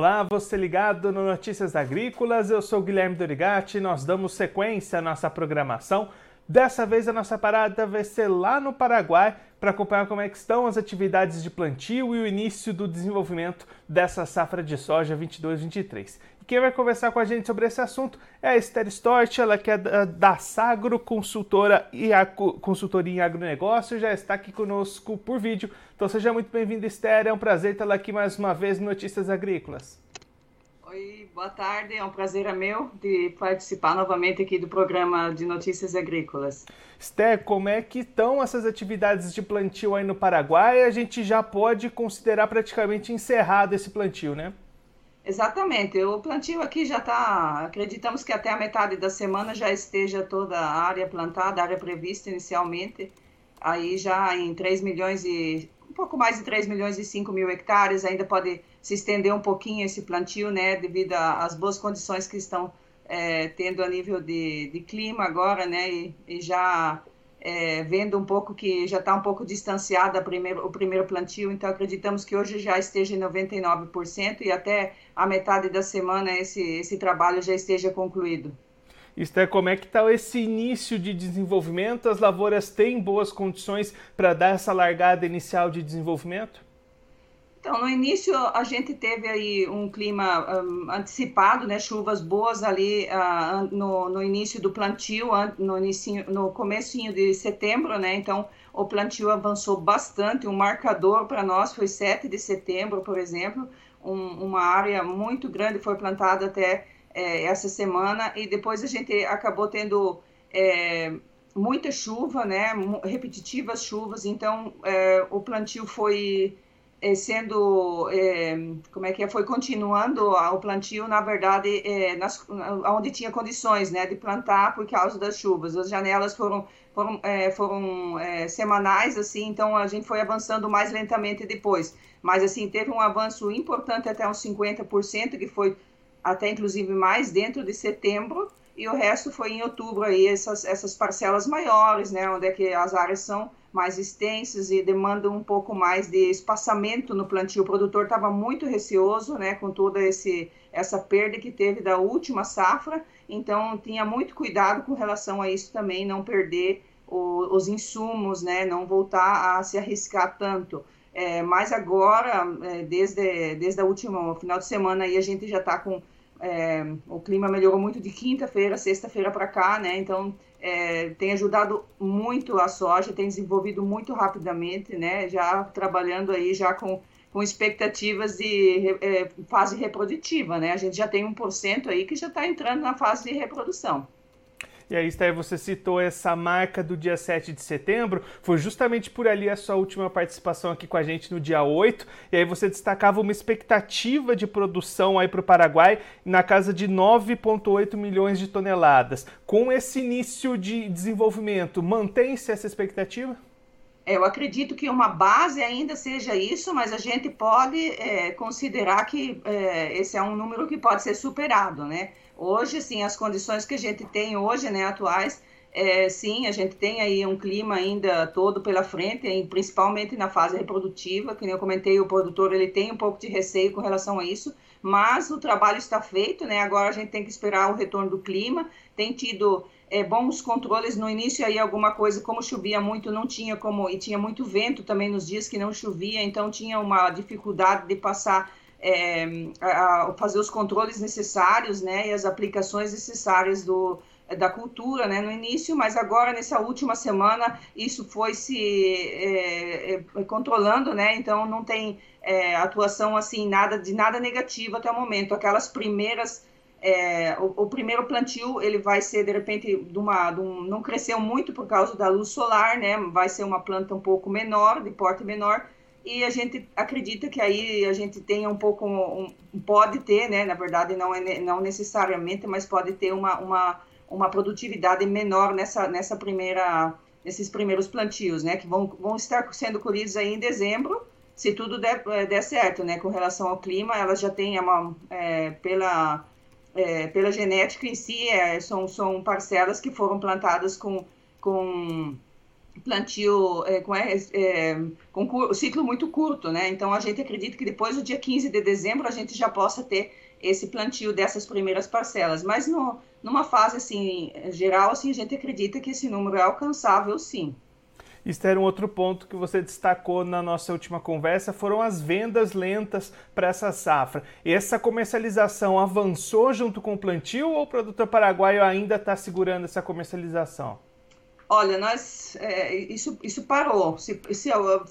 Olá, você ligado no Notícias Agrícolas, eu sou Guilherme Dorigati, nós damos sequência à nossa programação. Dessa vez a nossa parada vai ser lá no Paraguai para acompanhar como é que estão as atividades de plantio e o início do desenvolvimento dessa safra de soja 22-23. E quem vai conversar com a gente sobre esse assunto é a Esther Stort, ela que é da Sagro, consultora e a consultoria em agronegócio, já está aqui conosco por vídeo. Então seja muito bem-vinda, Esther. É um prazer tê-la aqui mais uma vez no Notícias Agrícolas. Oi, boa tarde. É um prazer é meu de participar novamente aqui do programa de Notícias Agrícolas. Esther, como é que estão essas atividades de plantio aí no Paraguai? A gente já pode considerar praticamente encerrado esse plantio, né? Exatamente. O plantio aqui já está, acreditamos que até a metade da semana já esteja toda a área plantada, a área prevista inicialmente, aí já em 3 milhões e pouco mais de 3 milhões e 5 mil hectares, ainda pode se estender um pouquinho esse plantio, né, devido às boas condições que estão é, tendo a nível de, de clima agora, né, e, e já é, vendo um pouco que já está um pouco distanciado primeiro, o primeiro plantio, então acreditamos que hoje já esteja em 99% e até a metade da semana esse, esse trabalho já esteja concluído. Esther, como é que está esse início de desenvolvimento? As lavouras têm boas condições para dar essa largada inicial de desenvolvimento? Então, no início a gente teve aí um clima um, antecipado, né, chuvas boas ali uh, no, no início do plantio, no, inicio, no comecinho de setembro, né, então o plantio avançou bastante, um marcador para nós foi 7 de setembro, por exemplo, um, uma área muito grande foi plantada até é, essa semana e depois a gente acabou tendo é, muita chuva, né, repetitivas chuvas, então é, o plantio foi é, sendo, é, como é que é, foi continuando o plantio, na verdade, é, nas, onde tinha condições, né, de plantar por causa das chuvas. As janelas foram, foram, foram semanais, assim, então a gente foi avançando mais lentamente depois. Mas, assim, teve um avanço importante até uns 50%, que foi até, inclusive, mais dentro de setembro, e o resto foi em outubro aí, essas, essas parcelas maiores, né, onde é que as áreas são mais extensas e demandam um pouco mais de espaçamento no plantio. O produtor estava muito receoso, né, com toda esse, essa perda que teve da última safra, então tinha muito cuidado com relação a isso também, não perder o, os insumos, né, não voltar a se arriscar tanto. É, mas agora, é, desde, desde a última final de semana, aí a gente já está com é, o clima melhorou muito de quinta-feira, sexta-feira para cá, né? Então é, tem ajudado muito a soja, tem desenvolvido muito rapidamente, né? Já trabalhando aí já com, com expectativas de é, fase reprodutiva, né? A gente já tem um por cento aí que já está entrando na fase de reprodução. E aí, Esther, você citou essa marca do dia 7 de setembro, foi justamente por ali a sua última participação aqui com a gente no dia 8, e aí você destacava uma expectativa de produção aí para o Paraguai na casa de 9,8 milhões de toneladas. Com esse início de desenvolvimento, mantém-se essa expectativa? Eu acredito que uma base ainda seja isso, mas a gente pode é, considerar que é, esse é um número que pode ser superado, né? Hoje, sim, as condições que a gente tem hoje, né, atuais, é, sim, a gente tem aí um clima ainda todo pela frente, principalmente na fase reprodutiva, que eu comentei, o produtor ele tem um pouco de receio com relação a isso, mas o trabalho está feito, né? Agora a gente tem que esperar o retorno do clima, tem tido é, bons controles no início aí alguma coisa, como chovia muito, não tinha como, e tinha muito vento também nos dias que não chovia, então tinha uma dificuldade de passar é, a, fazer os controles necessários, né, e as aplicações necessárias do, da cultura, né, no início, mas agora nessa última semana isso foi se é, é, controlando, né, então não tem é, atuação assim nada de nada negativo até o momento. Aquelas primeiras é, o, o, primeiro plantio ele vai ser de repente de uma, de um, não cresceu muito por causa da luz solar, né? Vai ser uma planta um pouco menor, de porte menor, e a gente acredita que aí a gente tenha um pouco, um, pode ter, né, na verdade não, é, não necessariamente, mas pode ter uma, uma, uma produtividade menor nessa, nessa primeira, nesses primeiros plantios, né, que vão, vão estar sendo colhidos aí em dezembro, se tudo der, eh, der certo, né, com relação ao clima, elas já têm uma, é, pela, é, pela genética em si, é, são, são parcelas que foram plantadas com, com plantio é, com, é, é com ciclo muito curto, né? Então a gente acredita que depois do dia 15 de dezembro a gente já possa ter esse plantio dessas primeiras parcelas. Mas no, numa fase assim geral, assim, a gente acredita que esse número é alcançável, sim. Esther, um outro ponto que você destacou na nossa última conversa foram as vendas lentas para essa safra. Essa comercialização avançou junto com o plantio ou o produtor paraguaio ainda está segurando essa comercialização? Olha, nós é, isso, isso parou. Isso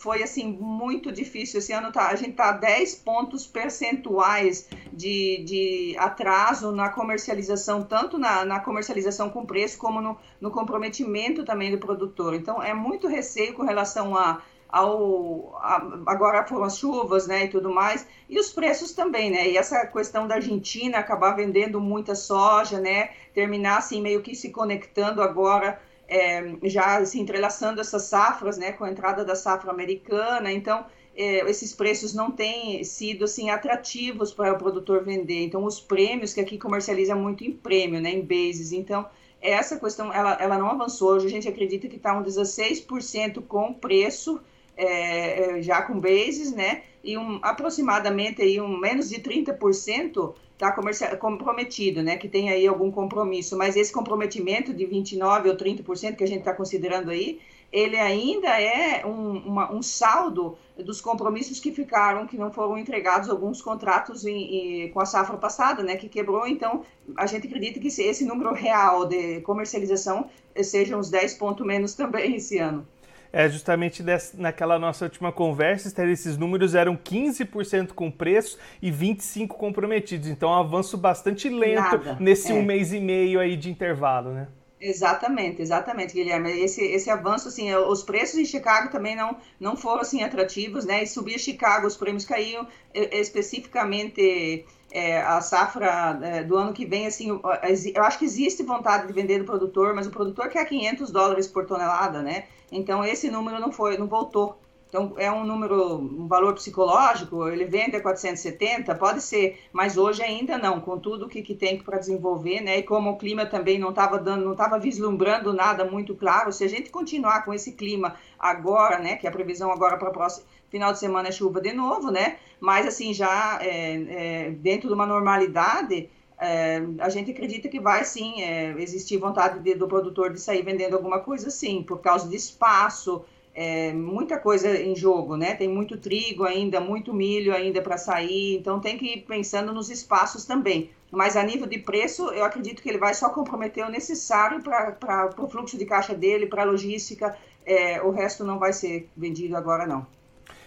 foi assim muito difícil. Esse ano tá, a gente está 10 pontos percentuais de, de atraso na comercialização, tanto na, na comercialização com preço, como no, no comprometimento também do produtor. Então é muito receio com relação a ao a, agora foram as chuvas, né, e tudo mais, e os preços também, né, e essa questão da Argentina acabar vendendo muita soja, né, terminar assim meio que se conectando agora é, já se entrelaçando essas safras, né, com a entrada da safra americana, então é, esses preços não têm sido assim atrativos para o produtor vender. Então os prêmios que aqui comercializa muito em prêmio, né, em bases. Então essa questão ela, ela não avançou. Hoje a gente acredita que está um 16% com preço é, é, já com bases, né, e um, aproximadamente aí um menos de 30% está comprometido, né, que tem aí algum compromisso, mas esse comprometimento de 29% ou 30% que a gente está considerando aí, ele ainda é um, uma, um, saldo dos compromissos que ficaram, que não foram entregados, alguns contratos em, em, com a safra passada, né, que quebrou, então a gente acredita que esse número real de comercialização seja uns 10 pontos menos também esse ano é justamente dessa, naquela nossa última conversa, esses números eram 15% com preço e 25% comprometidos. Então, um avanço bastante lento Nada. nesse é. um mês e meio aí de intervalo, né? Exatamente, exatamente, Guilherme. Esse, esse avanço, assim, os preços em Chicago também não, não foram, assim, atrativos, né? E subia Chicago, os prêmios caíam especificamente é, a safra é, do ano que vem, assim, eu acho que existe vontade de vender do produtor, mas o produtor quer 500 dólares por tonelada, né? Então esse número não foi, não voltou. Então é um número, um valor psicológico, ele vende a 470, pode ser, mas hoje ainda não, com tudo que, que tem para desenvolver, né? E como o clima também não estava dando, não estava vislumbrando nada muito claro, se a gente continuar com esse clima agora, né? Que a previsão agora para o próximo final de semana é chuva de novo, né? Mas assim, já é, é, dentro de uma normalidade, é, a gente acredita que vai sim é, existir vontade de, do produtor de sair vendendo alguma coisa, sim, por causa de espaço, é, muita coisa em jogo, né? Tem muito trigo ainda, muito milho ainda para sair, então tem que ir pensando nos espaços também. Mas a nível de preço, eu acredito que ele vai só comprometer o necessário para o fluxo de caixa dele, para a logística, é, o resto não vai ser vendido agora não.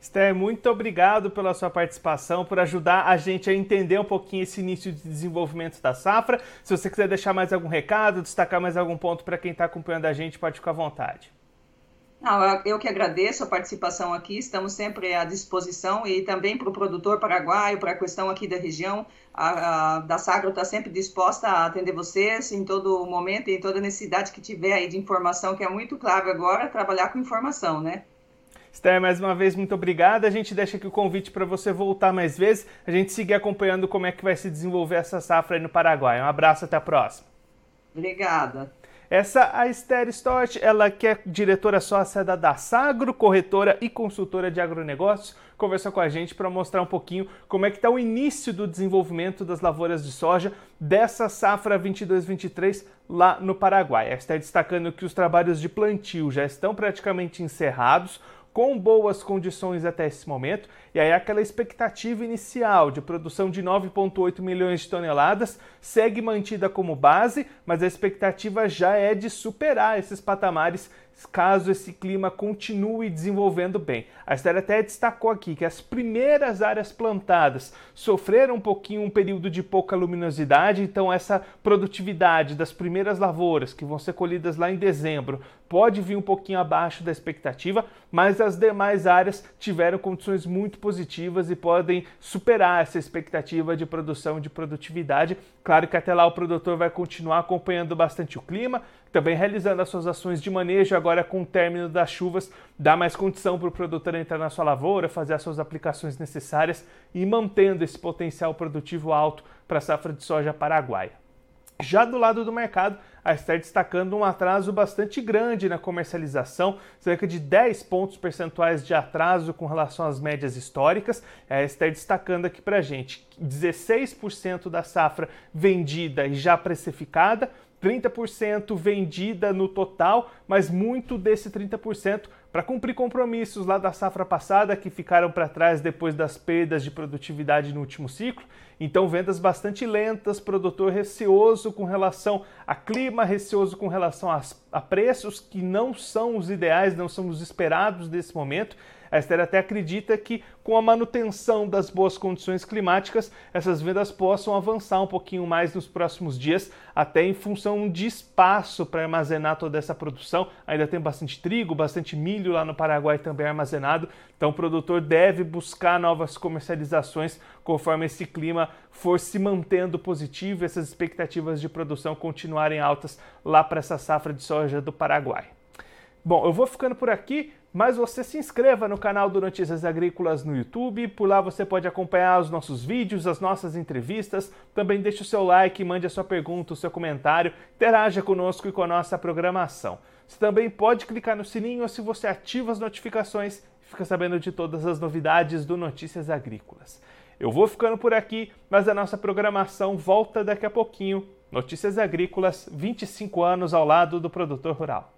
Esther, muito obrigado pela sua participação, por ajudar a gente a entender um pouquinho esse início de desenvolvimento da safra. Se você quiser deixar mais algum recado, destacar mais algum ponto para quem está acompanhando a gente, pode ficar à vontade. Não, eu que agradeço a participação aqui, estamos sempre à disposição e também para o produtor paraguaio, para a questão aqui da região, a, a da Sagro está sempre disposta a atender vocês em todo momento e em toda necessidade que tiver aí de informação, que é muito clave agora, trabalhar com informação, né? Esther, mais uma vez, muito obrigada. A gente deixa aqui o convite para você voltar mais vezes, a gente seguir acompanhando como é que vai se desenvolver essa safra aí no Paraguai. Um abraço, até a próxima. Obrigada. Essa a Esther Stott, ela que é diretora sócia da Dasagro, corretora e consultora de agronegócios, conversou com a gente para mostrar um pouquinho como é que está o início do desenvolvimento das lavouras de soja dessa safra 22-23 lá no Paraguai. A Esther destacando que os trabalhos de plantio já estão praticamente encerrados, com boas condições até esse momento, e aí aquela expectativa inicial de produção de 9,8 milhões de toneladas segue mantida como base, mas a expectativa já é de superar esses patamares caso esse clima continue desenvolvendo bem. A Esther até destacou aqui que as primeiras áreas plantadas sofreram um pouquinho um período de pouca luminosidade, então essa produtividade das primeiras lavouras que vão ser colhidas lá em dezembro pode vir um pouquinho abaixo da expectativa, mas as demais áreas tiveram condições muito positivas e podem superar essa expectativa de produção de produtividade. Claro que até lá o produtor vai continuar acompanhando bastante o clima, também realizando as suas ações de manejo agora com o término das chuvas, dá mais condição para o produtor entrar na sua lavoura, fazer as suas aplicações necessárias e mantendo esse potencial produtivo alto para a safra de soja paraguaia. Já do lado do mercado, a Esther destacando um atraso bastante grande na comercialização, cerca de 10 pontos percentuais de atraso com relação às médias históricas. A Esther destacando aqui para gente 16% da safra vendida e já precificada, 30% vendida no total, mas muito desse 30% para cumprir compromissos lá da safra passada que ficaram para trás depois das perdas de produtividade no último ciclo. Então, vendas bastante lentas, produtor receoso com relação a clima, receoso com relação a, a preços que não são os ideais, não são os esperados nesse momento. A Esther até acredita que com a manutenção das boas condições climáticas, essas vendas possam avançar um pouquinho mais nos próximos dias, até em função de espaço para armazenar toda essa produção. Ainda tem bastante trigo, bastante milho lá no Paraguai também armazenado, então o produtor deve buscar novas comercializações conforme esse clima for se mantendo positivo e essas expectativas de produção continuarem altas lá para essa safra de soja do Paraguai. Bom, eu vou ficando por aqui mas você se inscreva no canal do Notícias Agrícolas no YouTube, por lá você pode acompanhar os nossos vídeos, as nossas entrevistas, também deixe o seu like, mande a sua pergunta, o seu comentário, interaja conosco e com a nossa programação. Você também pode clicar no sininho se você ativa as notificações e fica sabendo de todas as novidades do Notícias Agrícolas. Eu vou ficando por aqui, mas a nossa programação volta daqui a pouquinho. Notícias Agrícolas, 25 anos ao lado do produtor rural.